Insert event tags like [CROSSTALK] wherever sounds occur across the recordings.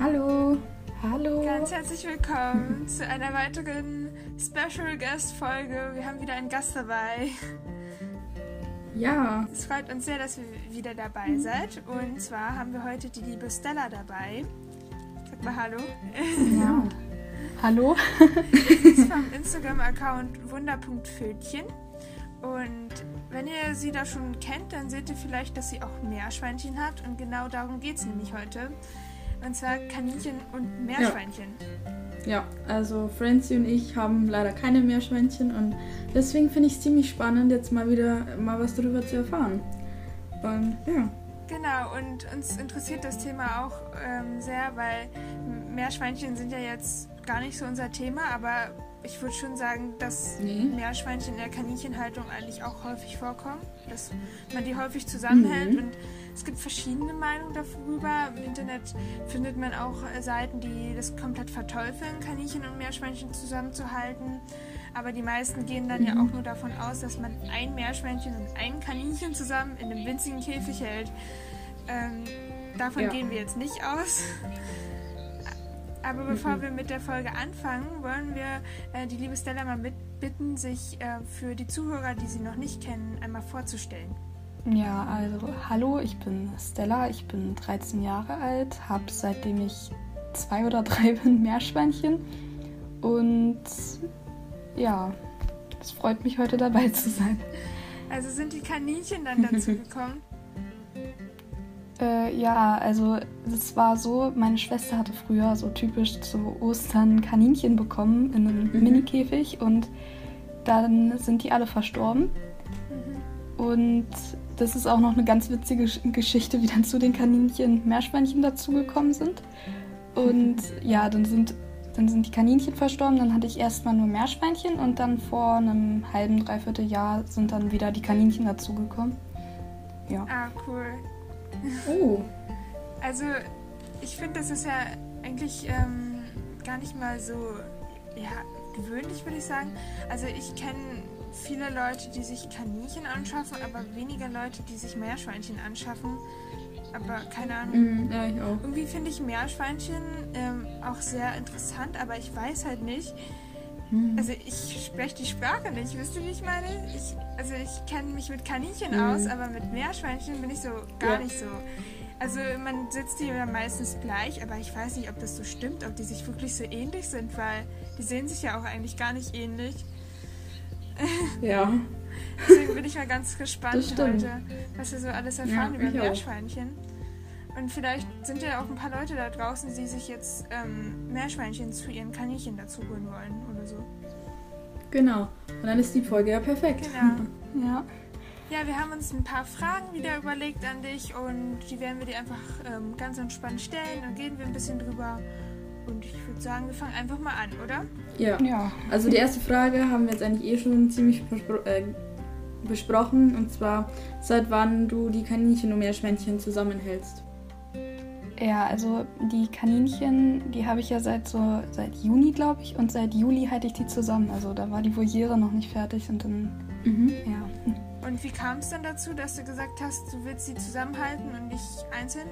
Hallo. Hallo. Ganz herzlich willkommen zu einer weiteren Special Guest Folge. Wir haben wieder einen Gast dabei. Ja. Es freut uns sehr, dass ihr wieder dabei seid. Und zwar haben wir heute die liebe Stella dabei. Sag mal Hallo. Ja. Hallo. Sie ist vom Instagram-Account wunder.fötchen. Und wenn ihr sie da schon kennt, dann seht ihr vielleicht, dass sie auch Meerschweinchen hat. Und genau darum geht es nämlich heute. Und zwar Kaninchen und Meerschweinchen. Ja, ja also Francie und ich haben leider keine Meerschweinchen und deswegen finde ich es ziemlich spannend, jetzt mal wieder mal was darüber zu erfahren. Und ja. Genau, und uns interessiert das Thema auch ähm, sehr, weil Meerschweinchen sind ja jetzt gar nicht so unser Thema, aber ich würde schon sagen, dass nee. Meerschweinchen in der Kaninchenhaltung eigentlich auch häufig vorkommen, dass man die häufig zusammenhält mhm. und es gibt verschiedene Meinungen darüber. Im Internet findet man auch äh, Seiten, die das komplett verteufeln, Kaninchen und Meerschweinchen zusammenzuhalten. Aber die meisten gehen dann mhm. ja auch nur davon aus, dass man ein Meerschweinchen und ein Kaninchen zusammen in einem winzigen Käfig hält. Ähm, davon ja. gehen wir jetzt nicht aus. [LAUGHS] Aber bevor mhm. wir mit der Folge anfangen, wollen wir äh, die liebe Stella mal bitten, sich äh, für die Zuhörer, die sie noch nicht kennen, einmal vorzustellen. Ja, also hallo, ich bin Stella, ich bin 13 Jahre alt, habe seitdem ich zwei oder drei [LAUGHS] bin Meerschweinchen und ja, es freut mich heute dabei zu sein. Also sind die Kaninchen dann dazu [LAUGHS] gekommen? Äh, ja, also es war so, meine Schwester hatte früher so typisch zu Ostern Kaninchen bekommen in einem mhm. Minikäfig und dann sind die alle verstorben. Mhm. Und das ist auch noch eine ganz witzige Geschichte, wie dann zu den Kaninchen Meerschweinchen dazugekommen sind. Und [LAUGHS] ja, dann sind, dann sind die Kaninchen verstorben, dann hatte ich erstmal nur Meerschweinchen und dann vor einem halben, dreiviertel Jahr sind dann wieder die Kaninchen dazugekommen. Ja. Ah, cool. Oh. [LAUGHS] Also, ich finde, das ist ja eigentlich ähm, gar nicht mal so ja, gewöhnlich, würde ich sagen. Also, ich kenne viele Leute, die sich Kaninchen anschaffen, aber weniger Leute, die sich Meerschweinchen anschaffen. Aber keine Ahnung. Mm, ja, ich auch. Irgendwie finde ich Meerschweinchen ähm, auch sehr interessant, aber ich weiß halt nicht. Mm. Also ich spreche die Sprache nicht, wisst ihr, wie ich meine? Ich, also ich kenne mich mit Kaninchen mm. aus, aber mit Meerschweinchen bin ich so gar ja. nicht so. Also man sitzt die ja meistens gleich, aber ich weiß nicht, ob das so stimmt, ob die sich wirklich so ähnlich sind, weil die sehen sich ja auch eigentlich gar nicht ähnlich. Ja. Deswegen bin ich mal ganz gespannt heute, was wir so alles erfahren ja, über Meerschweinchen. Auch. Und vielleicht sind ja auch ein paar Leute da draußen, die sich jetzt ähm, Meerschweinchen zu ihren Kaninchen dazu holen wollen oder so. Genau. Und dann ist die Folge ja perfekt. Genau. [LAUGHS] ja. Ja, wir haben uns ein paar Fragen wieder überlegt an dich und die werden wir dir einfach ähm, ganz entspannt stellen. Dann gehen wir ein bisschen drüber und ich würde sagen, wir fangen einfach mal an, oder? Ja. ja. Also die erste Frage haben wir jetzt eigentlich eh schon ziemlich äh, besprochen. Und zwar, seit wann du die Kaninchen und Meerschweinchen zusammenhältst. Ja, also die Kaninchen, die habe ich ja seit so seit Juni, glaube ich, und seit Juli halte ich die zusammen. Also da war die Voliere noch nicht fertig und dann mhm. ja. Und wie kam es dann dazu, dass du gesagt hast, du willst sie zusammenhalten und nicht einzeln?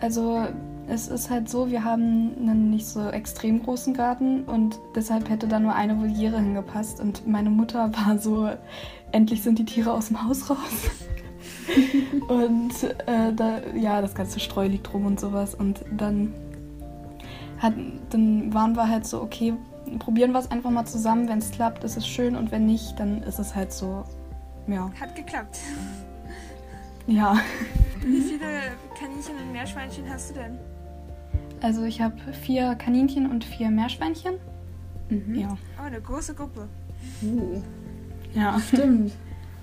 Also es ist halt so, wir haben einen nicht so extrem großen Garten und deshalb hätte da nur eine Voliere hingepasst. Und meine Mutter [LAUGHS] war so, endlich sind die Tiere aus dem Haus raus. [LAUGHS] und äh, da, ja, das ganze Streu liegt rum und sowas. Und dann, hat, dann waren wir halt so, okay, probieren wir es einfach mal zusammen. Wenn es klappt, ist es schön und wenn nicht, dann ist es halt so, ja. Hat geklappt. Ja. [LAUGHS] Wie viele Kaninchen und Meerschweinchen hast du denn? Also ich habe vier Kaninchen und vier Meerschweinchen. Mhm. Ja. Oh, eine große Gruppe. Uh. Ja, [LAUGHS] stimmt.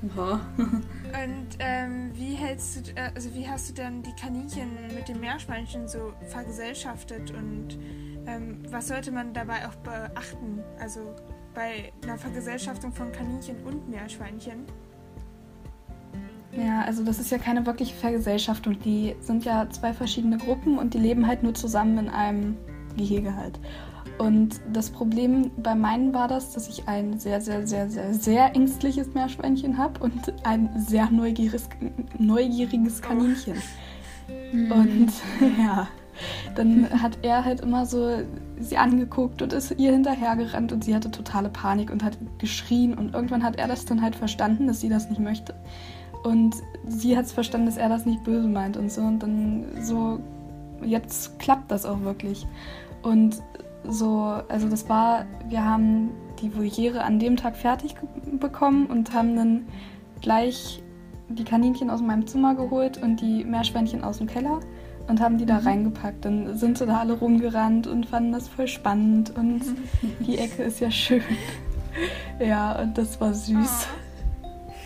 Und ähm, wie hältst du, äh, also wie hast du dann die Kaninchen mit den Meerschweinchen so vergesellschaftet und ähm, was sollte man dabei auch beachten? Also bei einer Vergesellschaftung von Kaninchen und Meerschweinchen? Ja, also das ist ja keine wirkliche Vergesellschaftung. Die sind ja zwei verschiedene Gruppen und die leben halt nur zusammen in einem Gehege halt. Und das Problem bei meinen war das, dass ich ein sehr, sehr, sehr, sehr, sehr ängstliches Meerschweinchen habe und ein sehr neugieriges, neugieriges Kaninchen. Oh. Und [LAUGHS] ja, dann hat er halt immer so sie angeguckt und ist ihr hinterhergerannt und sie hatte totale Panik und hat geschrien und irgendwann hat er das dann halt verstanden, dass sie das nicht möchte. Und sie hat es verstanden, dass er das nicht böse meint und so. Und dann so, jetzt klappt das auch wirklich. Und so, also das war, wir haben die Voliere an dem Tag fertig bekommen und haben dann gleich die Kaninchen aus meinem Zimmer geholt und die Meerschweinchen aus dem Keller und haben die da mhm. reingepackt. Dann sind sie da alle rumgerannt und fanden das voll spannend und die [LAUGHS] Ecke ist ja schön. [LAUGHS] ja, und das war süß.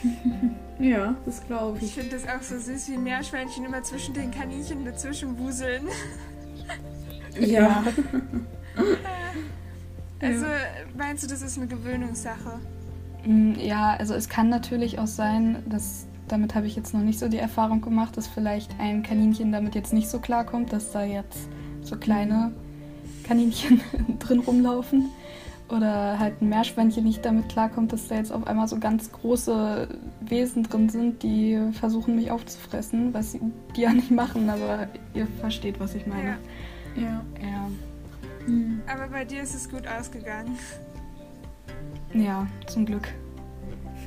Oh. [LAUGHS] ja, das glaube ich. Ich finde das auch so süß, wie Meerschweinchen immer zwischen den Kaninchen dazwischen wuseln. [LAUGHS] ja. also meinst du, das ist eine Gewöhnungssache? Mm, ja, also es kann natürlich auch sein, dass damit habe ich jetzt noch nicht so die Erfahrung gemacht, dass vielleicht ein Kaninchen damit jetzt nicht so klarkommt, dass da jetzt so kleine Kaninchen [LAUGHS] drin rumlaufen. Oder halt ein Meerschweinchen nicht damit klarkommt, dass da jetzt auf einmal so ganz große Wesen drin sind, die versuchen mich aufzufressen, was sie die ja nicht machen, aber ihr versteht, was ich meine. Ja. Ja. ja. Mhm. Aber bei dir ist es gut ausgegangen. Ja, zum Glück.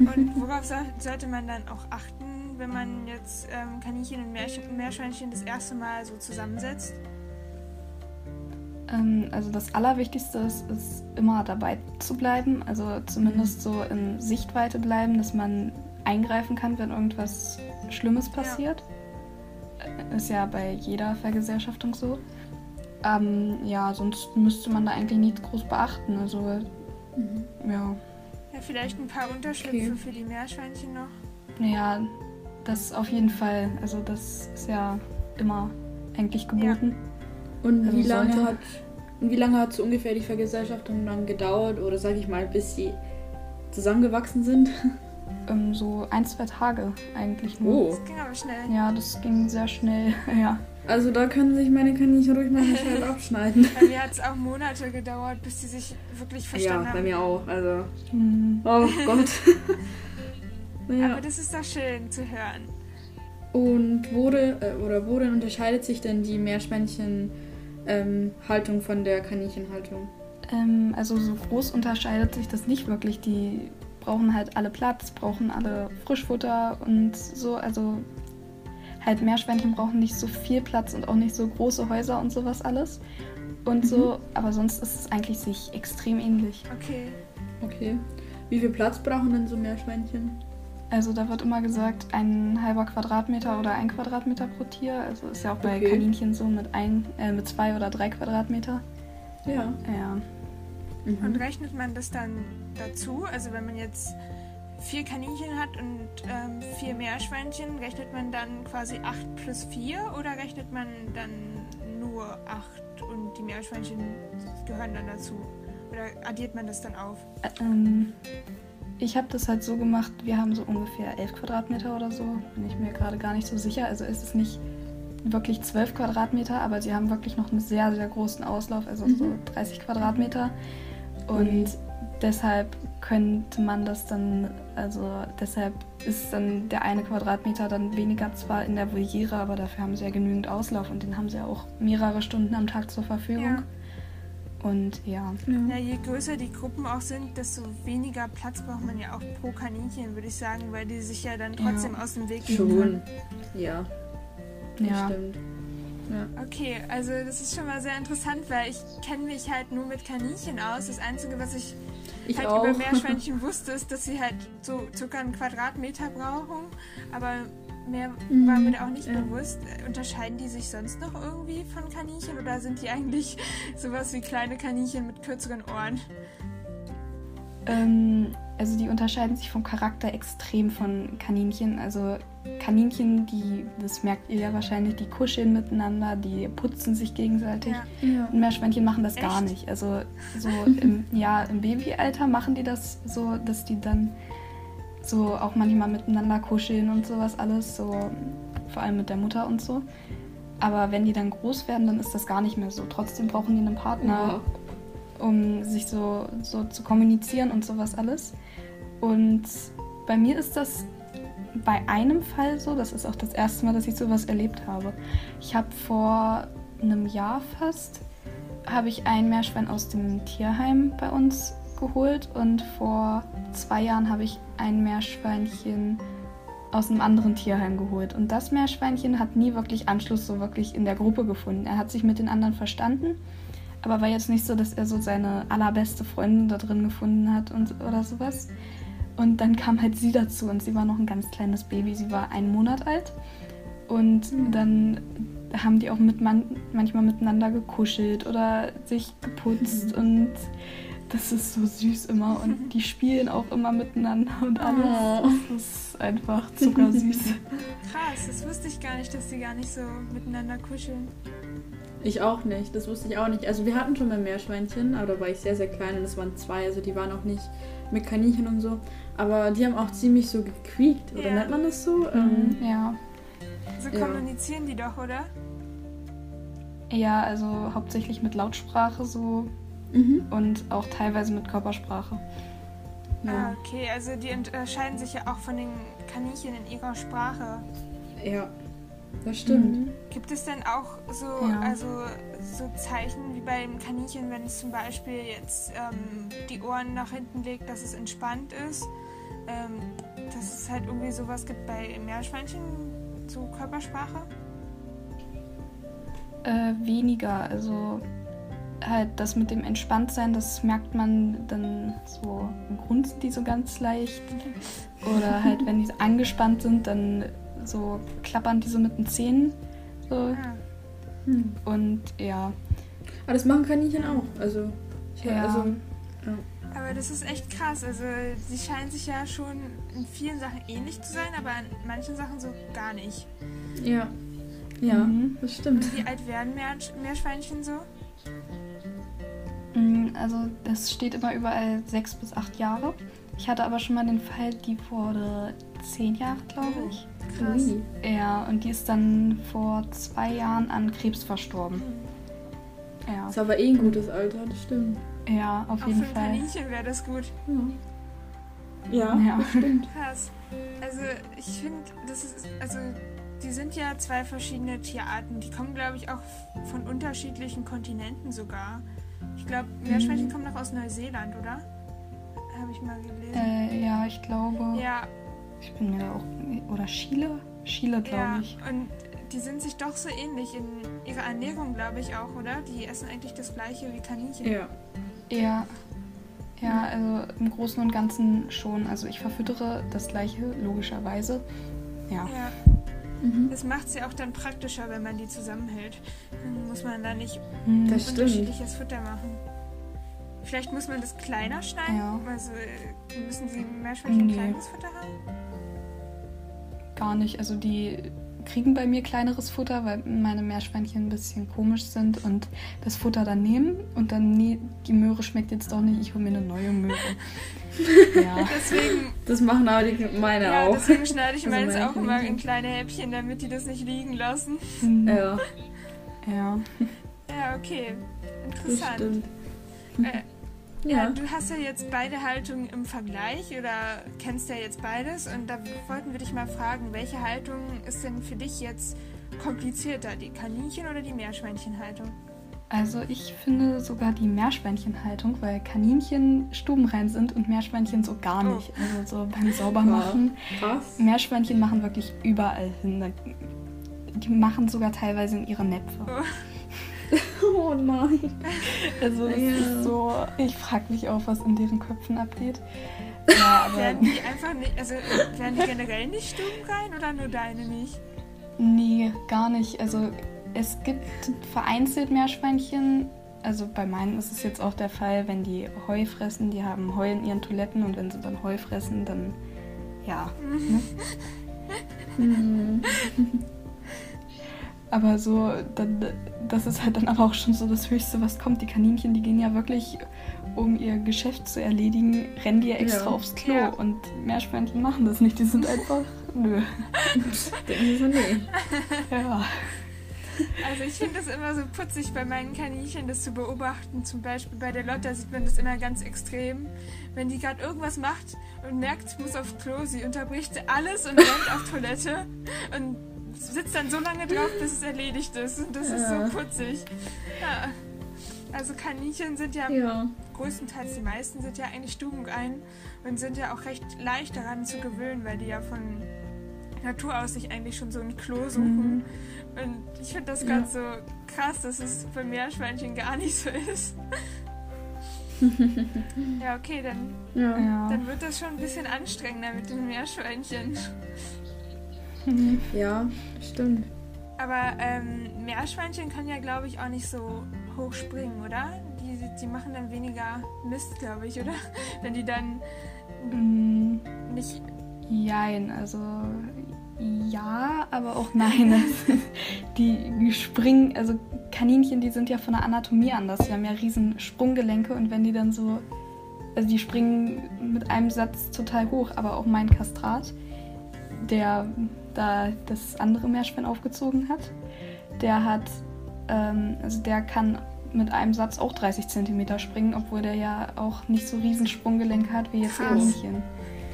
Und [LAUGHS] worauf so, sollte man dann auch achten, wenn man jetzt ähm, Kaninchen und Meerschweinchen das erste Mal so zusammensetzt? Ähm, also das Allerwichtigste ist, ist immer dabei zu bleiben, also zumindest so in Sichtweite bleiben, dass man eingreifen kann, wenn irgendwas Schlimmes passiert. Ja. Ist ja bei jeder Vergesellschaftung so. Ähm, ja, sonst müsste man da eigentlich nichts groß beachten. Also, mhm. ja vielleicht ein paar Unterschlüpfe okay. für die Meerschweinchen noch? Naja, das auf jeden Fall. Also das ist ja immer eigentlich geboten. Ja. Und also wie lange hat wie lange hat so ungefähr die Vergesellschaftung dann gedauert oder sage ich mal, bis sie zusammengewachsen sind? [LAUGHS] Ähm, so ein, zwei Tage eigentlich nur. Oh. Das ging aber schnell. Ja, das ging sehr schnell, [LAUGHS] ja. Also da können sich meine Kaninchen ruhig mal eine Scheibe [LAUGHS] abschneiden. Bei mir hat es auch Monate gedauert, bis sie sich wirklich verstanden haben. Ja, bei mir auch. Also. Mhm. Oh Gott. ja. Aber das ist doch schön zu hören. Und wurde äh, oder worin unterscheidet sich denn die Meerschweinchen ähm, Haltung von der Kaninchenhaltung? Ähm, also so groß unterscheidet sich das nicht wirklich. Die brauchen halt alle Platz, brauchen alle Frischfutter und so. Also halt Meerschweinchen brauchen nicht so viel Platz und auch nicht so große Häuser und sowas alles. Und mhm. so, aber sonst ist es eigentlich sich extrem ähnlich. Okay. Okay. Wie viel Platz brauchen denn so Meerschweinchen? Also da wird immer gesagt, ein halber Quadratmeter oder ein Quadratmeter pro Tier. Also ist ja auch bei okay. Kaninchen so mit ein, äh, mit zwei oder drei Quadratmeter. Ja. Ja. Mhm. Und rechnet man das dann dazu? Also wenn man jetzt vier Kaninchen hat und ähm, vier Meerschweinchen, rechnet man dann quasi 8 plus 4 oder rechnet man dann nur 8 und die Meerschweinchen gehören dann dazu? Oder addiert man das dann auf? Ähm, ich habe das halt so gemacht, wir haben so ungefähr 11 Quadratmeter oder so. Bin ich mir gerade gar nicht so sicher. Also ist es nicht wirklich 12 Quadratmeter, aber sie haben wirklich noch einen sehr, sehr großen Auslauf, also mhm. so 30 Quadratmeter. Und mhm. deshalb könnte man das dann, also deshalb ist dann der eine Quadratmeter dann weniger zwar in der Voliere, aber dafür haben sie ja genügend Auslauf und den haben sie ja auch mehrere Stunden am Tag zur Verfügung. Ja. Und ja. ja. Je größer die Gruppen auch sind, desto weniger Platz braucht man ja auch pro Kaninchen, würde ich sagen, weil die sich ja dann trotzdem ja. aus dem Weg gehen. Schon. Ja. Das ja. stimmt. Ja. Okay, also das ist schon mal sehr interessant, weil ich kenne mich halt nur mit Kaninchen aus. Das Einzige, was ich ich halt auch. über Meerschweinchen [LAUGHS] wusstest, dass sie halt so circa einen Quadratmeter brauchen, aber mehr mhm. war mir auch nicht ja. bewusst. Unterscheiden die sich sonst noch irgendwie von Kaninchen oder sind die eigentlich [LAUGHS] sowas wie kleine Kaninchen mit kürzeren Ohren? Ähm, also die unterscheiden sich vom Charakter extrem von Kaninchen. Also Kaninchen, die, das merkt ihr ja wahrscheinlich, die kuscheln miteinander, die putzen sich gegenseitig. Ja. Ja. Und Meerschweinchen machen das Echt? gar nicht. Also so [LAUGHS] im, ja, im Babyalter machen die das so, dass die dann so auch manchmal miteinander kuscheln und sowas alles, so vor allem mit der Mutter und so. Aber wenn die dann groß werden, dann ist das gar nicht mehr so. Trotzdem brauchen die einen Partner, ja. um sich so, so zu kommunizieren und sowas alles. Und bei mir ist das bei einem Fall so, das ist auch das erste Mal, dass ich sowas erlebt habe. Ich habe vor einem Jahr fast habe ich ein Meerschwein aus dem Tierheim bei uns geholt und vor zwei Jahren habe ich ein Meerschweinchen aus einem anderen Tierheim geholt. Und das Meerschweinchen hat nie wirklich Anschluss so wirklich in der Gruppe gefunden. Er hat sich mit den anderen verstanden, aber war jetzt nicht so, dass er so seine allerbeste Freundin da drin gefunden hat und oder sowas. Und dann kam halt sie dazu und sie war noch ein ganz kleines Baby. Sie war einen Monat alt. Und mhm. dann haben die auch mit man manchmal miteinander gekuschelt oder sich geputzt mhm. [LAUGHS] und das ist so süß immer und [LAUGHS] die spielen auch immer miteinander und alles. Oh. Das ist einfach zuckersüß. [LAUGHS] Krass, das wusste ich gar nicht, dass die gar nicht so miteinander kuscheln. Ich auch nicht, das wusste ich auch nicht. Also wir hatten schon mal Meerschweinchen, aber da war ich sehr, sehr klein und es waren zwei, also die waren auch nicht mit Kaninchen und so. Aber die haben auch ziemlich so gequiekt, oder ja. nennt man das so? Mhm, ähm, ja. So kommunizieren ja. die doch, oder? Ja, also hauptsächlich mit Lautsprache so mhm. und auch teilweise mit Körpersprache. Ja. Ah, okay, also die unterscheiden sich ja auch von den Kaninchen in ihrer Sprache. Ja, das stimmt. Mhm. Gibt es denn auch so, ja. also, so Zeichen wie beim Kaninchen, wenn es zum Beispiel jetzt ähm, die Ohren nach hinten legt, dass es entspannt ist? Ähm, dass es halt irgendwie sowas gibt bei Meerschweinchen, so Körpersprache? Äh, weniger. Also halt das mit dem Entspanntsein, das merkt man dann so grunzen die so ganz leicht. Oder halt, wenn die so angespannt sind, dann so klappern die so mit den Zähnen. So. Ah. Hm. Und ja. Aber das machen Kaninchen auch. Also, ja. also ja. Aber das ist echt krass. Also, sie scheinen sich ja schon in vielen Sachen ähnlich zu sein, aber in manchen Sachen so gar nicht. Ja. Ja, mhm. das stimmt. Und wie alt werden Meerschweinchen so? Also das steht immer überall sechs bis acht Jahre. Ich hatte aber schon mal den Fall, die wurde zehn Jahre, glaube ich. Krass. Ja, und die ist dann vor zwei Jahren an Krebs verstorben. Mhm. Ja. Ist aber eh ein gutes Alter, das stimmt. Ja, auf Auch jeden für Fall. Ein Kaninchen wäre das gut. Ja, ja, das stimmt. Krass. Also ich finde, das ist, also die sind ja zwei verschiedene Tierarten. Die kommen, glaube ich, auch von unterschiedlichen Kontinenten sogar. Ich glaube, Meerschweinchen mhm. kommen noch aus Neuseeland, oder? Habe ich mal gelesen. Äh, ja, ich glaube. Ja. Ich bin mir auch. Oder Chile? Chile, glaube ja, ich. Und die sind sich doch so ähnlich in ihrer Ernährung, glaube ich auch, oder? Die essen eigentlich das gleiche wie Kaninchen. Ja. Ja. Ja, also im Großen und Ganzen schon. Also ich verfüttere das gleiche, logischerweise. Ja. ja. Mhm. Das macht es ja auch dann praktischer, wenn man die zusammenhält. Dann muss man da nicht mhm. das unterschiedliches stimmt. Futter machen. Vielleicht muss man das kleiner schneiden. Ja. Also müssen sie Meerschweinchen nee. kleines Futter haben? Gar nicht. Also die kriegen bei mir kleineres Futter, weil meine Meerschweinchen ein bisschen komisch sind und das Futter dann nehmen und dann, nee, die Möhre schmeckt jetzt doch nicht, ich hole mir eine neue Möhre. [LAUGHS] ja. Deswegen, das machen aber die meine ja, auch. Deswegen schneide ich also meins auch immer in kleine Häppchen, damit die das nicht liegen lassen. Mhm. Ja. Ja. Ja, okay. Interessant. Äh, ja. du hast ja jetzt beide Haltungen im Vergleich oder kennst ja jetzt beides und da wollten wir dich mal fragen, welche Haltung ist denn für dich jetzt komplizierter, die Kaninchen- oder die Meerschweinchenhaltung? Also ich finde sogar die Meerschweinchenhaltung, weil Kaninchen stubenrein sind und Meerschweinchen so gar oh. nicht. Oh. Also so beim Saubermachen. Krass. Meerschweinchen machen wirklich überall hin. Die machen sogar teilweise in ihre Näpfe. Oh. [LAUGHS] Oh nein. Also es ja. ist so, ich frage mich auch, was in deren Köpfen abgeht. [LAUGHS] Ja, aber werden die einfach nicht, also werden die generell nicht stubenrein oder nur deine nicht? Nee, gar nicht. Also es gibt vereinzelt Meerschweinchen. Also bei meinen ist es jetzt auch der Fall, wenn die Heu fressen, die haben Heu in ihren Toiletten und wenn sie dann Heu fressen, dann ja. Ne? [LAUGHS] Aber so, dann, das ist halt dann aber auch schon so das Höchste, was kommt. Die Kaninchen, die gehen ja wirklich, um ihr Geschäft zu erledigen, rennen die ja extra ja. aufs Klo. Ja. Und Meerschweinchen machen das nicht. Die sind einfach, nö. [LAUGHS] Denken so, nee. Ja. Also ich finde das immer so putzig bei meinen Kaninchen, das zu beobachten. Zum Beispiel bei der Lotta sieht man das immer ganz extrem. Wenn die gerade irgendwas macht und merkt, muss aufs Klo, sie unterbricht alles und rennt auf Toilette und sitzt dann so lange drauf, bis es erledigt ist. Und das ja. ist so putzig. Ja. Also Kaninchen sind ja, ja, größtenteils die meisten sind ja eigentlich stubenrein und sind ja auch recht leicht daran zu gewöhnen, weil die ja von Natur aus sich eigentlich schon so ein Klo suchen. Mhm. Und ich finde das ja. ganz so krass, dass es bei Meerschweinchen gar nicht so ist. [LAUGHS] ja, okay, dann, ja. dann wird das schon ein bisschen anstrengender mit den Meerschweinchen. [LAUGHS] Ja, stimmt. Aber ähm, Meerschweinchen können ja, glaube ich, auch nicht so hoch springen, oder? Die, die machen dann weniger Mist, glaube ich, oder? [LAUGHS] Wenn die dann mm. nicht. Jein, also ja, aber auch nein. [LAUGHS] die springen, also Kaninchen, die sind ja von der Anatomie anders. Die haben ja riesen Sprunggelenke und wenn die dann so, also die springen mit einem Satz total hoch, aber auch mein Kastrat, der da das andere Meerschwein aufgezogen hat, der hat, ähm, also der kann mit einem Satz auch 30 cm springen, obwohl der ja auch nicht so riesen Sprunggelenke hat wie jetzt Krass. Kaninchen.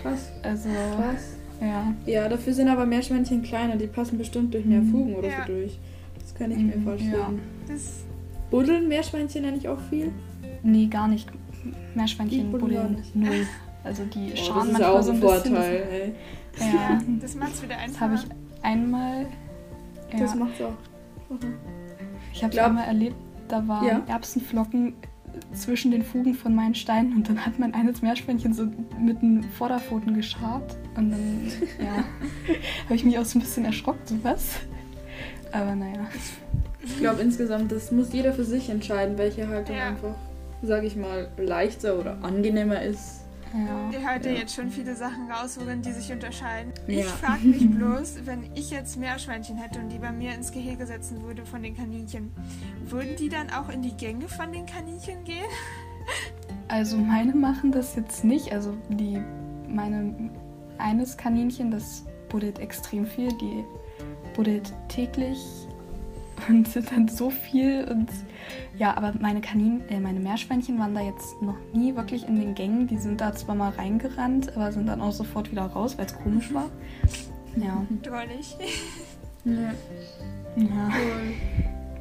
Krass. Also, Krass. Ja. Ja, dafür sind aber Meerschweinchen kleiner, die passen bestimmt durch mehr mhm. Fugen oder ja. so durch. Das kann ich mir mhm, vorstellen. Ja. Das buddeln Meerschweinchen ja nicht auch viel? Nee, gar nicht. Meerschweinchen buddeln null. Also die oh, schauen manchmal so ein Vorteil, bisschen. Ja. das macht's wieder einfacher. Das habe ich einmal. Ja. Das macht's auch. Mhm. Ich habe es einmal erlebt, da waren ja. Erbsenflocken zwischen den Fugen von meinen Steinen und dann hat mein eines Meerschweinchen so mit den Vorderpfoten geschart und dann, [LAUGHS] ja, habe ich mich auch so ein bisschen erschrocken, sowas. Aber naja. Ich glaube insgesamt, das muss jeder für sich entscheiden, welche Haltung ja. einfach, sage ich mal, leichter oder angenehmer ist. Ja. Ihr hört ja jetzt schon viele Sachen raus, worin die sich unterscheiden. Ja. Ich frage mich [LAUGHS] bloß, wenn ich jetzt Meerschweinchen hätte und die bei mir ins Gehege setzen würde von den Kaninchen, würden die dann auch in die Gänge von den Kaninchen gehen? Also meine machen das jetzt nicht. Also die meine eines Kaninchen, das buddelt extrem viel, die buddelt täglich und sind dann so viel und ja, aber meine Kanin, äh, meine Meerschweinchen waren da jetzt noch nie wirklich in den Gängen. Die sind da zwar mal reingerannt, aber sind dann auch sofort wieder raus, weil es komisch war. Ja. Drollig. ja. ja.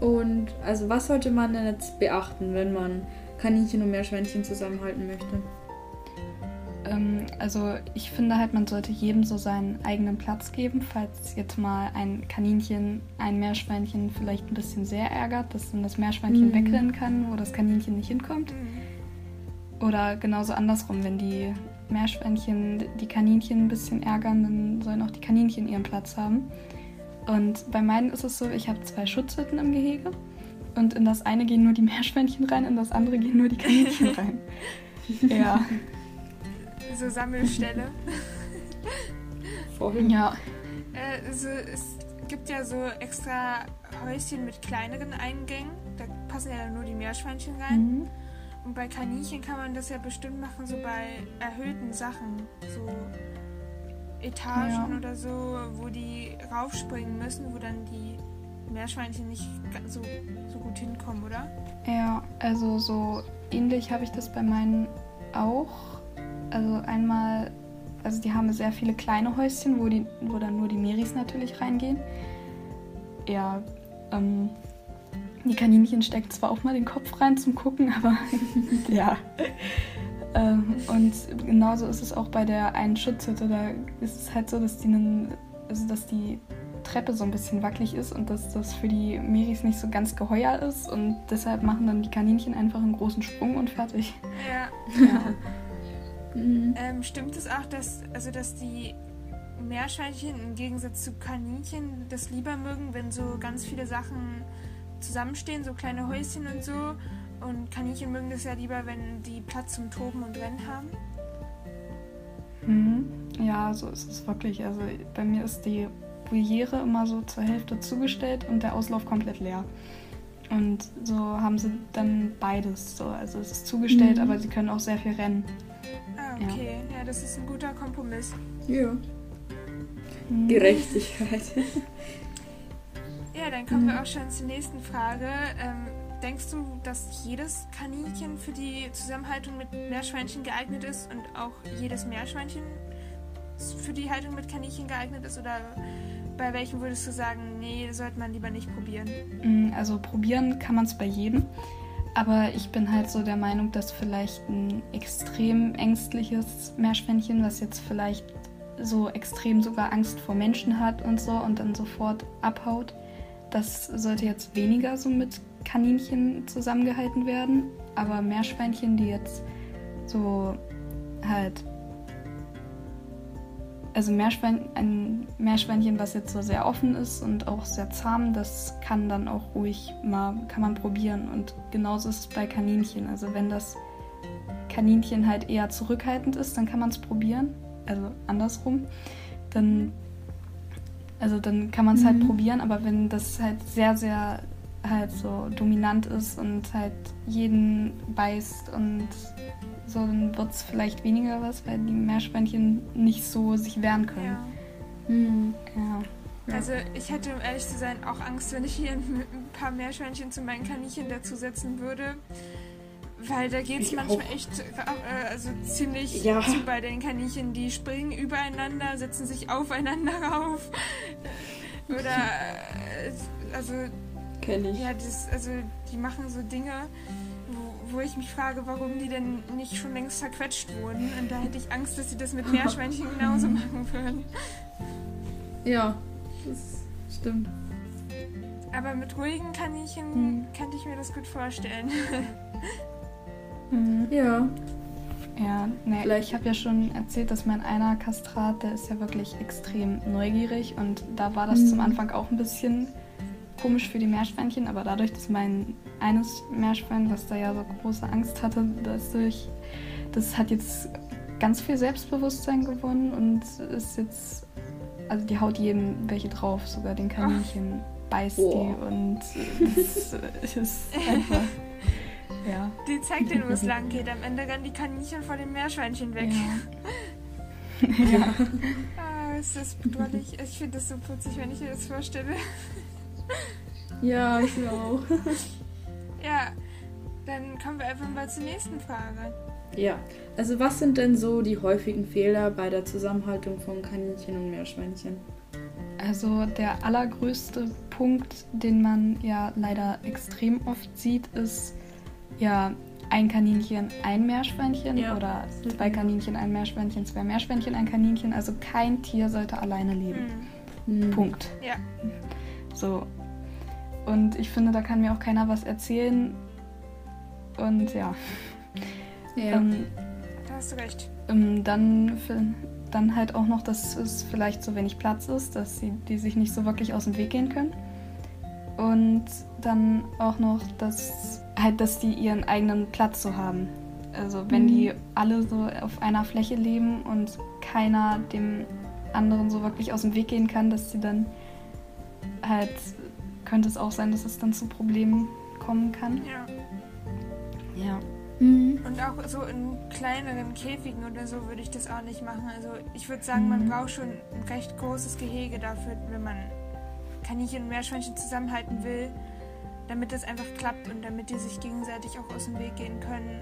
Cool. Und also was sollte man denn jetzt beachten, wenn man Kaninchen und Meerschweinchen zusammenhalten möchte? Ähm, also ich finde halt, man sollte jedem so seinen eigenen Platz geben, falls jetzt mal ein Kaninchen ein Meerschweinchen vielleicht ein bisschen sehr ärgert, dass dann das Meerschweinchen mhm. wegrennen kann, wo das Kaninchen nicht hinkommt. Oder genauso andersrum, wenn die Meerschweinchen die Kaninchen ein bisschen ärgern, dann sollen auch die Kaninchen ihren Platz haben. Und bei meinen ist es so, ich habe zwei Schutzhütten im Gehege und in das eine gehen nur die [LAUGHS] Meerschweinchen rein, in das andere gehen nur die Kaninchen rein. [LAUGHS] ja so Sammelstelle. Vorhin. Ja. Äh, so, es gibt ja so extra Häuschen mit kleineren Eingängen. Da passen ja nur die Meerschweinchen rein. Mhm. Und bei Kaninchen kann man das ja bestimmt machen, so bei erhöhten Sachen. So Etagen ja. oder so, wo die raufspringen müssen, wo dann die Meerschweinchen nicht so, so gut hinkommen, oder? Ja, also so ähnlich habe ich das bei meinen auch. Also einmal, also die haben sehr viele kleine Häuschen, wo, die, wo dann nur die Meris natürlich reingehen. Ja, ähm, die Kaninchen stecken zwar auch mal den Kopf rein zum Gucken, aber [LAUGHS] ja. ähm, und genauso ist es auch bei der einen Schutzhütte. Da ist es halt so, dass die, einen, also dass die Treppe so ein bisschen wackelig ist und dass das für die Meris nicht so ganz geheuer ist und deshalb machen dann die Kaninchen einfach einen großen Sprung und fertig. Ja. ja. Mhm. Ähm, stimmt es auch, dass, also dass die Meerschweinchen im Gegensatz zu Kaninchen das lieber mögen, wenn so ganz viele Sachen zusammenstehen, so kleine Häuschen und so. Und Kaninchen mögen das ja lieber, wenn die Platz zum Toben und Rennen haben. Mhm. Ja, so ist es wirklich. Also bei mir ist die Voliere immer so zur Hälfte zugestellt und der Auslauf komplett leer. Und so haben sie dann beides. So. Also es ist zugestellt, mhm. aber sie können auch sehr viel rennen. Okay. Ja. ja, das ist ein guter Kompromiss. Ja. Mhm. Gerechtigkeit. ja, dann kommen mhm. wir auch schon zur nächsten Frage. Ähm, denkst du, dass jedes Kaninchen für die Zusammenhaltung mit Meerschweinchen geeignet ist und auch jedes Meerschweinchen für die Haltung mit Kaninchen geeignet ist? Oder bei welchen würdest du sagen, nee, sollte man lieber nicht probieren? Mm, also probieren kann man es bei jedem. Aber ich bin halt so der Meinung, dass vielleicht ein extrem ängstliches Meerschweinchen, was jetzt vielleicht so extrem sogar Angst vor Menschen hat und so und dann sofort abhaut, das sollte jetzt weniger so mit Kaninchen zusammengehalten werden. Aber Meerschweinchen, die jetzt so halt also Meerschwein, ein Meerschweinchen, was jetzt so sehr offen ist und auch sehr zahm, das kann dann auch ruhig mal, kann man probieren. Und genauso ist es bei Kaninchen. Also wenn das Kaninchen halt eher zurückhaltend ist, dann kann man es probieren. Also andersrum. Dann, also dann kann man es halt mhm. halt probieren, aber wenn das halt sehr, sehr halt so dominant ist und halt jeden beißt und so, dann wird es vielleicht weniger was, weil die Meerschweinchen nicht so sich wehren können. Ja. Hm. ja. Also ich hätte, um ehrlich zu sein, auch Angst, wenn ich hier [LAUGHS] ein paar Meerschweinchen zu meinen Kaninchen dazusetzen würde. Weil da geht es manchmal auch. echt äh, also ziemlich ja. zu bei den Kaninchen. Die springen übereinander, setzen sich aufeinander [LAUGHS] rauf. Oder äh, also. Kenn ich. Ja, das, also die machen so Dinge wo ich mich frage, warum die denn nicht schon längst verquetscht wurden. Und da hätte ich Angst, dass sie das mit Meerschweinchen genauso machen würden. Ja, das stimmt. Aber mit ruhigen Kaninchen hm. könnte ich mir das gut vorstellen. Mhm. Ja. Ja, ne, Vielleicht. ich habe ja schon erzählt, dass mein einer Kastrat, der ist ja wirklich extrem neugierig und da war das mhm. zum Anfang auch ein bisschen komisch für die Meerschweinchen, aber dadurch, dass mein eines Meerschwein, was da ja so große Angst hatte, dass durch, das hat jetzt ganz viel Selbstbewusstsein gewonnen und ist jetzt, also die haut jedem welche drauf, sogar den Kaninchen Ach. beißt oh. die und das [LAUGHS] ist einfach. Ja. Die zeigt dir, wo es [LAUGHS] lang geht. Am Ende rennen die Kaninchen vor den Meerschweinchen weg. Ja. [LAUGHS] ja. ah, ist das bedrohlich. Ich finde das so putzig, wenn ich mir das vorstelle. Ja, ich auch. Ja, dann kommen wir einfach mal zur nächsten Frage. Ja, also was sind denn so die häufigen Fehler bei der Zusammenhaltung von Kaninchen und Meerschweinchen? Also der allergrößte Punkt, den man ja leider extrem oft sieht, ist ja ein Kaninchen, ein Meerschweinchen ja. oder zwei Kaninchen, ein Meerschweinchen, zwei Meerschweinchen, ein Kaninchen. Also kein Tier sollte alleine leben. Mhm. Punkt. Ja. So, und ich finde, da kann mir auch keiner was erzählen. Und ja. Ja. Ähm, da hast du recht. Ähm, dann, dann halt auch noch, dass es vielleicht so wenig Platz ist, dass sie die sich nicht so wirklich aus dem Weg gehen können. Und dann auch noch, dass halt, dass die ihren eigenen Platz so haben. Also wenn mhm. die alle so auf einer Fläche leben und keiner dem anderen so wirklich aus dem Weg gehen kann, dass sie dann halt könnte es auch sein, dass es dann zu Problemen kommen kann. Ja. Ja. Mhm. Und auch so in kleineren Käfigen oder so würde ich das auch nicht machen. Also ich würde sagen, mhm. man braucht schon ein recht großes Gehege dafür, wenn man Kaninchen und Meerschweinchen zusammenhalten will, damit das einfach klappt und damit die sich gegenseitig auch aus dem Weg gehen können.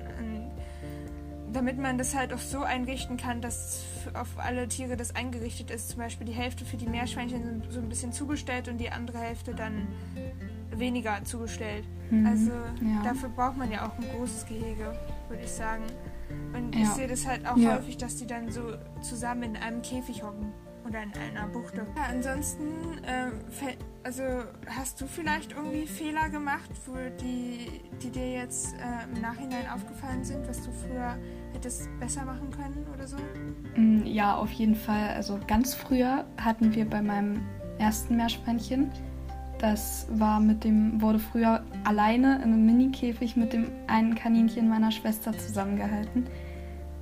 Damit man das halt auch so einrichten kann, dass auf alle Tiere das eingerichtet ist. Zum Beispiel die Hälfte für die Meerschweinchen sind so ein bisschen zugestellt und die andere Hälfte dann weniger zugestellt. Mhm. Also ja. dafür braucht man ja auch ein großes Gehege, würde ich sagen. Und ja. ich sehe das halt auch ja. häufig, dass die dann so zusammen in einem Käfig hocken oder in einer Buchte. Ja, ansonsten, äh, also hast du vielleicht irgendwie Fehler gemacht, wo die, die dir jetzt äh, im Nachhinein aufgefallen sind, was du früher hättest besser machen können oder so? Mm, ja, auf jeden Fall. Also ganz früher hatten wir bei meinem ersten Meerschweinchen, das war mit dem, wurde früher alleine in einem Mini-Käfig mit dem einen Kaninchen meiner Schwester zusammengehalten.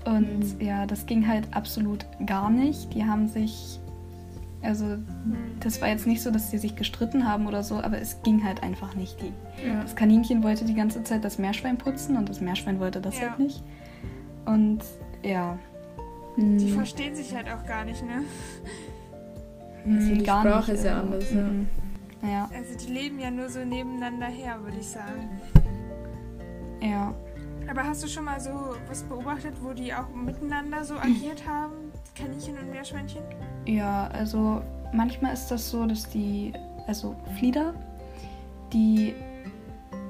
Und mhm. ja, das ging halt absolut gar nicht. Die haben sich, also das war jetzt nicht so, dass sie sich gestritten haben oder so, aber es ging halt einfach nicht. Die, ja. Das Kaninchen wollte die ganze Zeit das Meerschwein putzen und das Meerschwein wollte das ja. halt nicht. Und ja. Die mhm. verstehen sich halt auch gar nicht, ne? Also die gar Sprache nicht, ist ja anders, ja. Mhm. ja. Also die leben ja nur so nebeneinander her, würde ich sagen. Ja. Aber hast du schon mal so was beobachtet, wo die auch miteinander so agiert [CLEARS THROAT] haben? Kaninchen und Meerschweinchen? Ja, also manchmal ist das so, dass die, also Flieder, die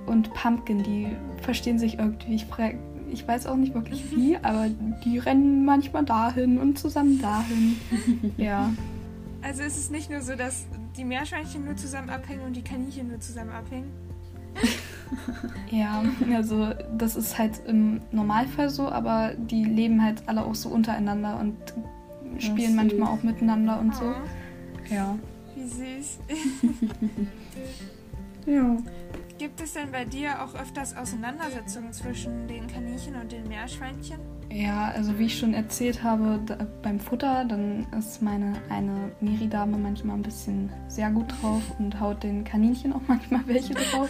und Pumpkin, die verstehen sich irgendwie. Ich, ich weiß auch nicht wirklich wie, [LAUGHS] aber die rennen manchmal dahin und zusammen dahin. [LAUGHS] ja. Also ist es nicht nur so, dass die Meerschweinchen nur zusammen abhängen und die Kaninchen nur zusammen abhängen? [LAUGHS] ja, also das ist halt im Normalfall so, aber die leben halt alle auch so untereinander und spielen manchmal auch miteinander und so. Oh. Ja. Wie süß. [LAUGHS] ja. Gibt es denn bei dir auch öfters Auseinandersetzungen zwischen den Kaninchen und den Meerschweinchen? Ja, also wie ich schon erzählt habe, da, beim Futter, dann ist meine eine Meridame manchmal ein bisschen sehr gut drauf und haut den Kaninchen auch [LAUGHS] manchmal welche drauf.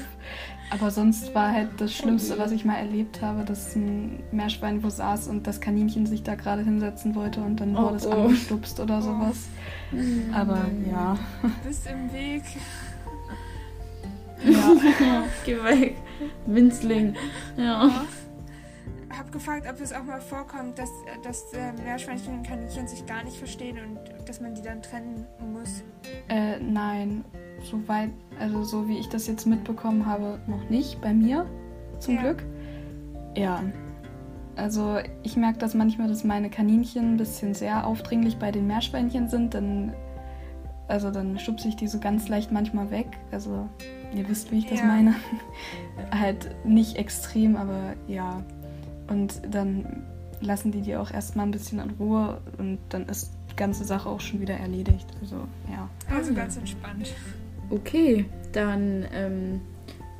Aber sonst war halt das Schlimmste, was ich mal erlebt habe, dass ein Meerschwein wo saß und das Kaninchen sich da gerade hinsetzen wollte und dann wurde es oh, oh. angestupst oder sowas. Oh. Aber ja. Bist im Weg. Ja. [LAUGHS] Geh weg. Winzling. Ja. Ich habe gefragt, ob es auch mal vorkommt, dass, dass äh, Meerschweinchen und Kaninchen sich gar nicht verstehen und dass man die dann trennen muss. Äh, nein. Soweit, also so wie ich das jetzt mitbekommen habe, noch nicht bei mir. Zum ja. Glück. Ja. Also ich merke das manchmal, dass meine Kaninchen ein bisschen sehr aufdringlich bei den Meerschweinchen sind. Dann, also dann schubse ich die so ganz leicht manchmal weg. Also Ihr wisst, wie ich das ja. meine. [LAUGHS] halt nicht extrem, aber ja. Und dann lassen die die auch erstmal ein bisschen in Ruhe und dann ist die ganze Sache auch schon wieder erledigt. Also, ja. Also ah. ganz entspannt. Okay, dann ähm,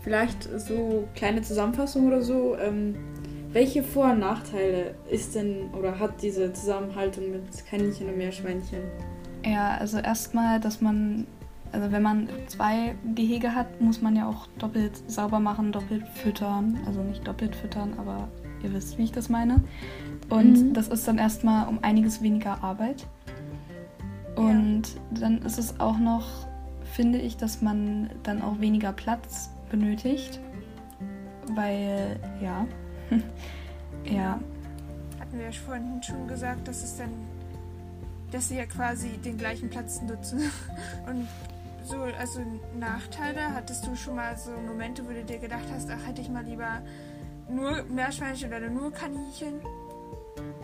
vielleicht so kleine Zusammenfassung oder so. Ähm, welche Vor- und Nachteile ist denn oder hat diese Zusammenhaltung mit Kaninchen und Meerschweinchen? Ja, also erstmal, dass man also wenn man zwei Gehege hat, muss man ja auch doppelt sauber machen, doppelt füttern. Also nicht doppelt füttern, aber ihr wisst, wie ich das meine. Und mhm. das ist dann erstmal um einiges weniger Arbeit. Und ja. dann ist es auch noch, finde ich, dass man dann auch weniger Platz benötigt. Weil, ja. [LAUGHS] ja. Hatten wir ja vorhin schon gesagt, dass es dann dass sie ja quasi den gleichen Platz nutzen [LAUGHS] und so, also Nachteile? Hattest du schon mal so Momente, wo du dir gedacht hast, ach, hätte ich mal lieber nur Meerschweinchen oder nur Kaninchen?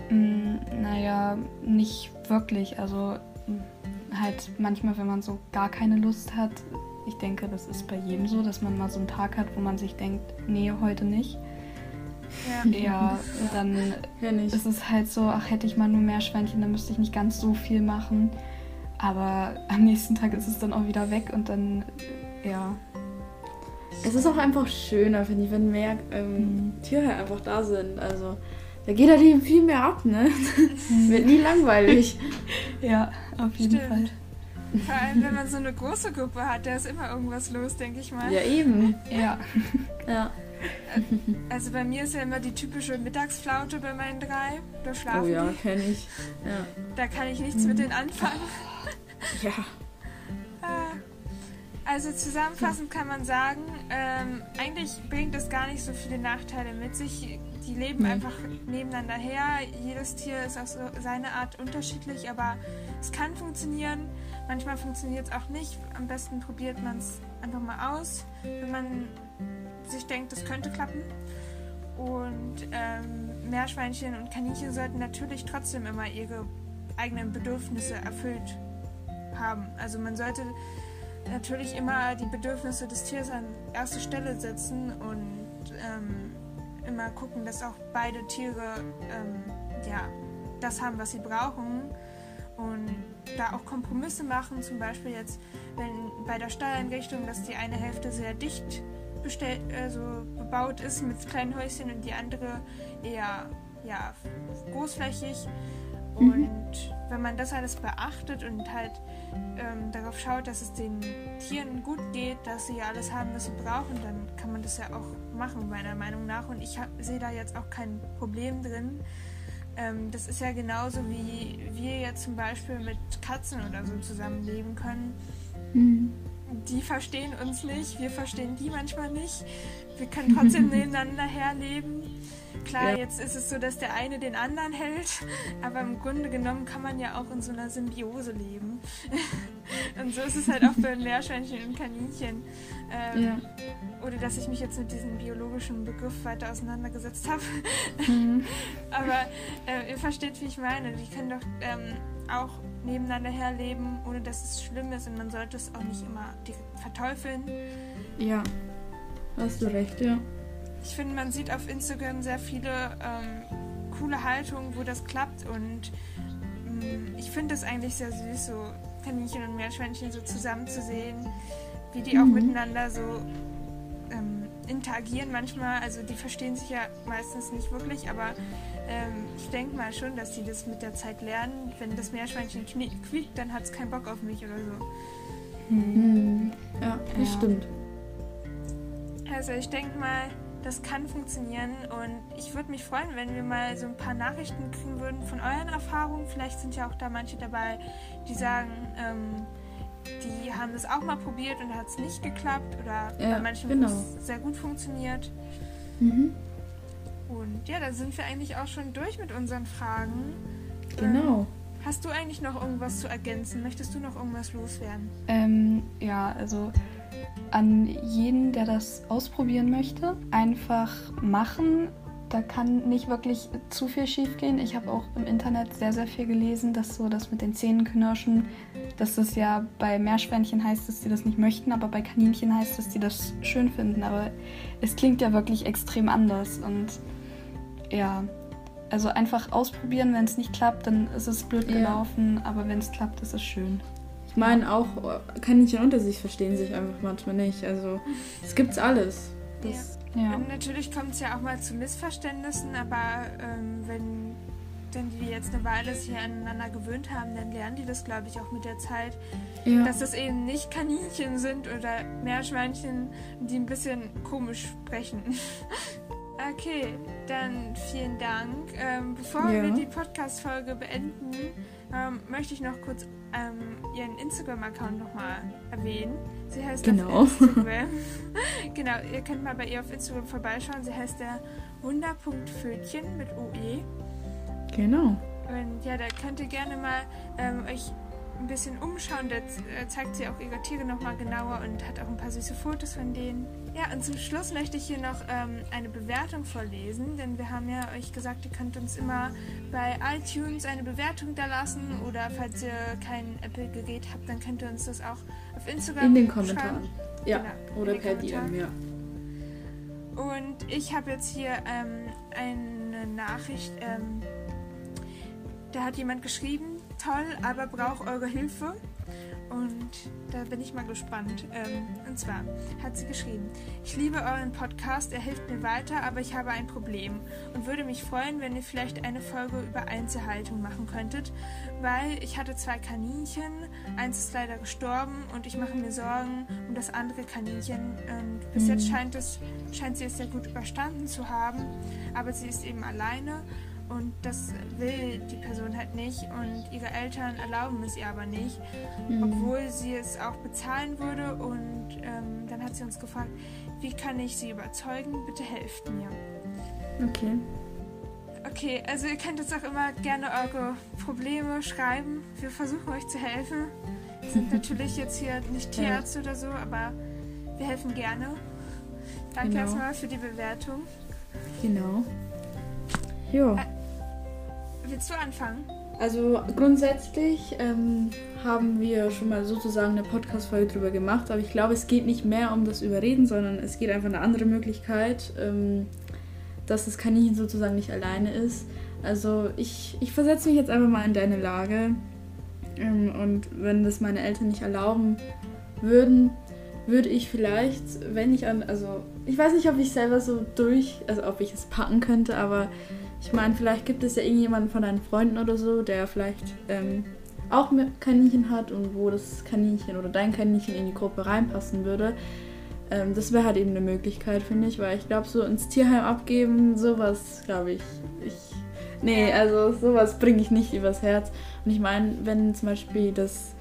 Mm, naja, nicht wirklich. Also halt manchmal, wenn man so gar keine Lust hat. Ich denke, das ist bei jedem so, dass man mal so einen Tag hat, wo man sich denkt, nee, heute nicht. Ja, [LAUGHS] ja dann ja, ist es halt so, ach, hätte ich mal nur Meerschweinchen, dann müsste ich nicht ganz so viel machen. Aber am nächsten Tag ist es dann auch wieder weg und dann, ja. Es ist auch einfach schöner, finde ich, wenn mehr ähm, mhm. Tiere einfach da sind. Also da geht halt eben viel mehr ab, ne? Mhm. Wird nie langweilig. [LAUGHS] ja, auf jeden Stimmt. Fall. Vor allem, wenn man so eine große Gruppe hat, da ist immer irgendwas los, denke ich mal. Ja, eben. Ja. ja. Also bei mir ist ja immer die typische Mittagsflaute bei meinen drei. Da schlafen Oh ja, kenne ich. Ja. Da kann ich nichts mhm. mit denen anfangen. Ja. Äh, also zusammenfassend kann man sagen, ähm, eigentlich bringt es gar nicht so viele Nachteile mit sich. Die leben mhm. einfach nebeneinander her. Jedes Tier ist auf so seine Art unterschiedlich, aber es kann funktionieren. Manchmal funktioniert es auch nicht. Am besten probiert man es einfach mal aus, wenn man sich denkt, das könnte klappen. Und ähm, Meerschweinchen und Kaninchen sollten natürlich trotzdem immer ihre eigenen Bedürfnisse erfüllt haben. Also man sollte natürlich immer die Bedürfnisse des Tiers an erste Stelle setzen und ähm, immer gucken, dass auch beide Tiere ähm, ja, das haben, was sie brauchen und da auch Kompromisse machen, zum Beispiel jetzt wenn bei der Stalleinrichtung, dass die eine Hälfte sehr dicht bestellt, also bebaut ist mit kleinen Häuschen und die andere eher ja, großflächig. Mhm. Und wenn man das alles beachtet und halt ähm, darauf schaut, dass es den Tieren gut geht, dass sie alles haben, was sie brauchen, dann kann man das ja auch machen, meiner Meinung nach. Und ich sehe da jetzt auch kein Problem drin. Ähm, das ist ja genauso wie wir jetzt zum Beispiel mit Katzen oder so zusammenleben können. Mhm. die verstehen uns nicht, wir verstehen die manchmal nicht. Wir können trotzdem [LAUGHS] nebeneinander herleben. Klar, ja. jetzt ist es so, dass der eine den anderen hält, aber im Grunde genommen kann man ja auch in so einer Symbiose leben. [LAUGHS] und so ist es halt auch bei Meerschweinchen und Kaninchen. Ähm, ja. Oder dass ich mich jetzt mit diesem biologischen Begriff weiter auseinandergesetzt habe. Mhm. [LAUGHS] aber äh, ihr versteht, wie ich meine. Die können doch ähm, auch nebeneinander herleben, ohne dass es schlimm ist und man sollte es auch nicht immer verteufeln. Ja, hast du recht, ja. Ich finde, man sieht auf Instagram sehr viele ähm, coole Haltungen, wo das klappt und ähm, ich finde es eigentlich sehr süß, so Kaninchen und Meerschweinchen so zusammen zu sehen, wie die mhm. auch miteinander so ähm, interagieren manchmal. Also die verstehen sich ja meistens nicht wirklich, aber ähm, ich denke mal schon, dass sie das mit der Zeit lernen. Wenn das Meerschweinchen quiekt, dann hat es keinen Bock auf mich oder so. Mhm. Ja, das ja. stimmt. Also ich denke mal, das kann funktionieren und ich würde mich freuen, wenn wir mal so ein paar Nachrichten kriegen würden von euren Erfahrungen. Vielleicht sind ja auch da manche dabei, die sagen, ähm, die haben das auch mal probiert und hat es nicht geklappt oder ja, bei manchen genau. es sehr gut funktioniert. Mhm. Und ja, da sind wir eigentlich auch schon durch mit unseren Fragen. Genau. Ähm, hast du eigentlich noch irgendwas zu ergänzen? Möchtest du noch irgendwas loswerden? Ähm, ja, also an jeden, der das ausprobieren möchte, einfach machen. Da kann nicht wirklich zu viel schief gehen. Ich habe auch im Internet sehr, sehr viel gelesen, dass so das mit den Zähnen knirschen, dass das ja bei Meerschweinchen heißt, dass sie das nicht möchten, aber bei Kaninchen heißt, dass sie das schön finden. Aber es klingt ja wirklich extrem anders. Und ja, also einfach ausprobieren, wenn es nicht klappt, dann ist es blöd gelaufen, ja. aber wenn es klappt, ist es schön. Ich meine, auch Kaninchen unter sich verstehen sich einfach manchmal nicht. Also, es gibt's alles. Das, ja. ja. Und natürlich kommt es ja auch mal zu Missverständnissen, aber ähm, wenn denn die jetzt eine Weile sich aneinander gewöhnt haben, dann lernen die das, glaube ich, auch mit der Zeit, ja. dass das eben nicht Kaninchen sind oder Meerschweinchen, die ein bisschen komisch sprechen. [LAUGHS] okay, dann vielen Dank. Ähm, bevor ja. wir die Podcast-Folge beenden, ähm, möchte ich noch kurz ähm, ihren Instagram-Account nochmal erwähnen. Sie heißt genau. auf Instagram. [LAUGHS] genau, ihr könnt mal bei ihr auf Instagram vorbeischauen. Sie heißt der Wunder.fötchen mit UE. Genau. Und ja, da könnt ihr gerne mal ähm, euch ein bisschen umschauen. Da äh, zeigt sie auch ihre Tiere nochmal genauer und hat auch ein paar süße Fotos von denen. Ja, und zum Schluss möchte ich hier noch ähm, eine Bewertung vorlesen, denn wir haben ja euch gesagt, ihr könnt uns immer bei iTunes eine Bewertung da lassen oder falls ihr kein Apple-Gerät habt, dann könnt ihr uns das auch auf Instagram In den Kommentaren. Schreiben. Ja, genau, oder per DM, ja. Und ich habe jetzt hier ähm, eine Nachricht, ähm, da hat jemand geschrieben, toll, aber brauche eure Hilfe. Und da bin ich mal gespannt. Ähm, und zwar hat sie geschrieben, ich liebe euren Podcast, er hilft mir weiter, aber ich habe ein Problem und würde mich freuen, wenn ihr vielleicht eine Folge über Einzelhaltung machen könntet, weil ich hatte zwei Kaninchen, eins ist leider gestorben und ich mache mir Sorgen um das andere Kaninchen. Und bis jetzt mhm. scheint, es, scheint sie es sehr gut überstanden zu haben, aber sie ist eben alleine und das will die Person halt nicht und ihre Eltern erlauben es ihr aber nicht, mhm. obwohl sie es auch bezahlen würde. Und ähm, dann hat sie uns gefragt, wie kann ich sie überzeugen? Bitte helft mir. Okay. Okay, also ihr könnt jetzt auch immer gerne eure Probleme schreiben. Wir versuchen euch zu helfen. Wir sind [LAUGHS] natürlich jetzt hier nicht Tierärzte ja. oder so, aber wir helfen gerne. Danke genau. erstmal für die Bewertung. Genau. Jo. Ä Willst du anfangen? Also grundsätzlich ähm, haben wir schon mal sozusagen eine Podcast-Folge drüber gemacht, aber ich glaube, es geht nicht mehr um das Überreden, sondern es geht einfach eine andere Möglichkeit, ähm, dass das Kaninchen sozusagen nicht alleine ist. Also ich, ich versetze mich jetzt einfach mal in deine Lage ähm, und wenn das meine Eltern nicht erlauben würden, würde ich vielleicht, wenn ich an, also ich weiß nicht, ob ich selber so durch, also ob ich es packen könnte, aber ich meine, vielleicht gibt es ja irgendjemanden von deinen Freunden oder so, der vielleicht ähm, auch Kaninchen hat und wo das Kaninchen oder dein Kaninchen in die Gruppe reinpassen würde. Ähm, das wäre halt eben eine Möglichkeit, finde ich, weil ich glaube, so ins Tierheim abgeben, sowas, glaube ich, ich. Nee, also sowas bringe ich nicht übers Herz. Und ich meine, wenn zum Beispiel das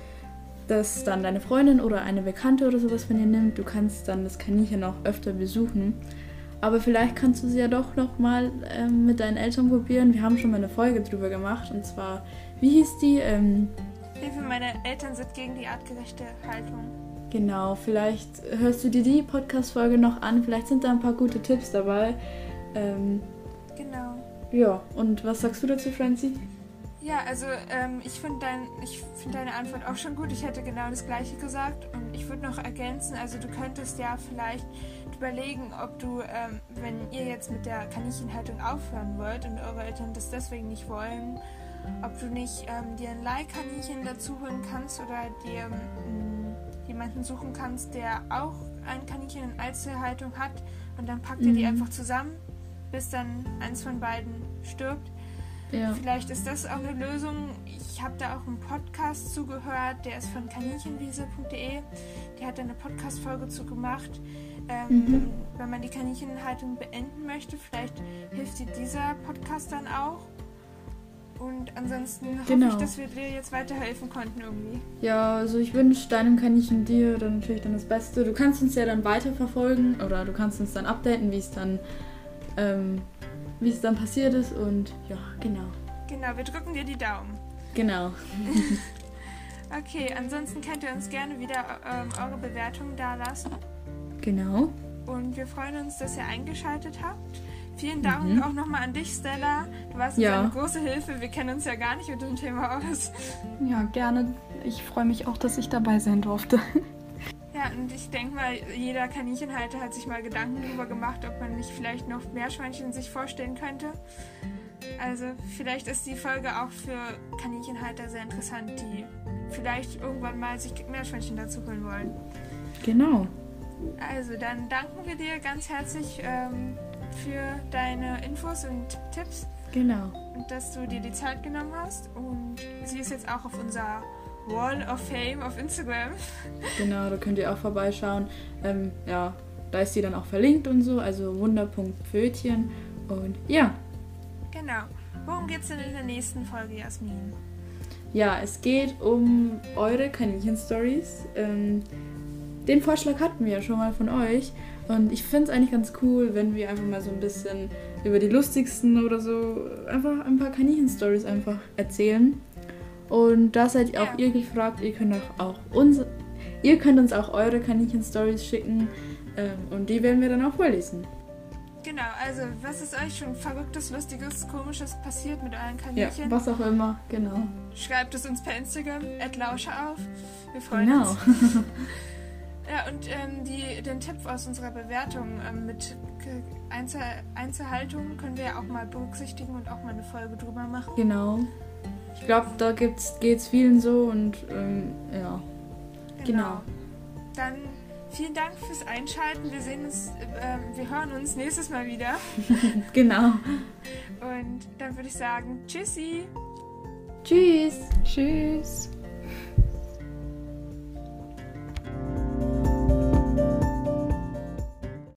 dass dann deine Freundin oder eine Bekannte oder sowas von dir nimmt. Du kannst dann das Kaninchen auch öfter besuchen. Aber vielleicht kannst du sie ja doch noch mal ähm, mit deinen Eltern probieren. Wir haben schon mal eine Folge drüber gemacht. Und zwar, wie hieß die? Ähm, Hilfe, meine Eltern sind gegen die artgerechte Haltung. Genau, vielleicht hörst du dir die Podcast-Folge noch an. Vielleicht sind da ein paar gute Tipps dabei. Ähm, genau. Ja, und was sagst du dazu, Francie? Ja, also ähm, ich finde dein, find deine Antwort auch schon gut. Ich hätte genau das gleiche gesagt. Und ich würde noch ergänzen, also du könntest ja vielleicht überlegen, ob du, ähm, wenn ihr jetzt mit der Kaninchenhaltung aufhören wollt und eure Eltern das deswegen nicht wollen, ob du nicht ähm, dir ein Leihkaninchen dazu holen kannst oder dir ähm, jemanden suchen kannst, der auch ein Kaninchen in Einzelhaltung hat und dann packt ihr die mhm. einfach zusammen, bis dann eins von beiden stirbt. Ja. Vielleicht ist das auch eine Lösung. Ich habe da auch einen Podcast zugehört, der ist von kaninchenwiese.de. Der hat da eine Podcast-Folge zu gemacht. Ähm, mhm. Wenn man die Kaninchenhaltung beenden möchte, vielleicht hilft dir dieser Podcast dann auch. Und ansonsten hoffe genau. ich, dass wir dir jetzt weiterhelfen konnten irgendwie. Ja, also ich wünsche deinem Kaninchen dir dann natürlich dann das Beste. Du kannst uns ja dann weiterverfolgen oder du kannst uns dann updaten, wie es dann ähm, wie es dann passiert ist und ja, genau. Genau, wir drücken dir die Daumen. Genau. [LAUGHS] okay, ansonsten könnt ihr uns gerne wieder ähm, eure Bewertungen da lassen. Genau. Und wir freuen uns, dass ihr eingeschaltet habt. Vielen Dank mhm. auch nochmal an dich, Stella. Du warst uns ja. eine große Hilfe. Wir kennen uns ja gar nicht mit dem Thema aus. Ja, gerne. Ich freue mich auch, dass ich dabei sein durfte. [LAUGHS] Und ich denke mal, jeder Kaninchenhalter hat sich mal Gedanken darüber gemacht, ob man nicht vielleicht noch Meerschweinchen sich vorstellen könnte. Also vielleicht ist die Folge auch für Kaninchenhalter sehr interessant, die vielleicht irgendwann mal sich Meerschweinchen dazu holen wollen. Genau. Also dann danken wir dir ganz herzlich ähm, für deine Infos und Tipps. Genau. Und dass du dir die Zeit genommen hast. Und sie ist jetzt auch auf unserer Wall of Fame auf Instagram. Genau, da könnt ihr auch vorbeischauen. Ähm, ja, da ist sie dann auch verlinkt und so, also Wunder.pfötchen. Und ja. Genau. Worum geht es denn in der nächsten Folge, Jasmin? Ja, es geht um eure Kaninchen-Stories. Ähm, den Vorschlag hatten wir ja schon mal von euch. Und ich finde es eigentlich ganz cool, wenn wir einfach mal so ein bisschen über die lustigsten oder so einfach ein paar Kaninchen-Stories einfach erzählen. Und da seid auch ihr gefragt. Ihr könnt auch uns, ihr könnt uns auch eure Kaninchen-Stories schicken ähm, und die werden wir dann auch vorlesen. Genau, also was ist euch schon Verrücktes, Lustiges, Komisches passiert mit euren Kaninchen? Ja, was auch immer, genau. Schreibt es uns per Instagram, Lausche auf. Wir freuen genau. uns. [LAUGHS] ja, und ähm, die, den Tipp aus unserer Bewertung ähm, mit Einzel Einzelhaltung können wir ja auch mal berücksichtigen und auch mal eine Folge drüber machen. Genau. Ich glaube, da geht es vielen so und ähm, ja. Genau. genau. Dann vielen Dank fürs Einschalten. Wir sehen uns, äh, wir hören uns nächstes Mal wieder. [LAUGHS] genau. Und dann würde ich sagen, tschüssi. Tschüss. Tschüss.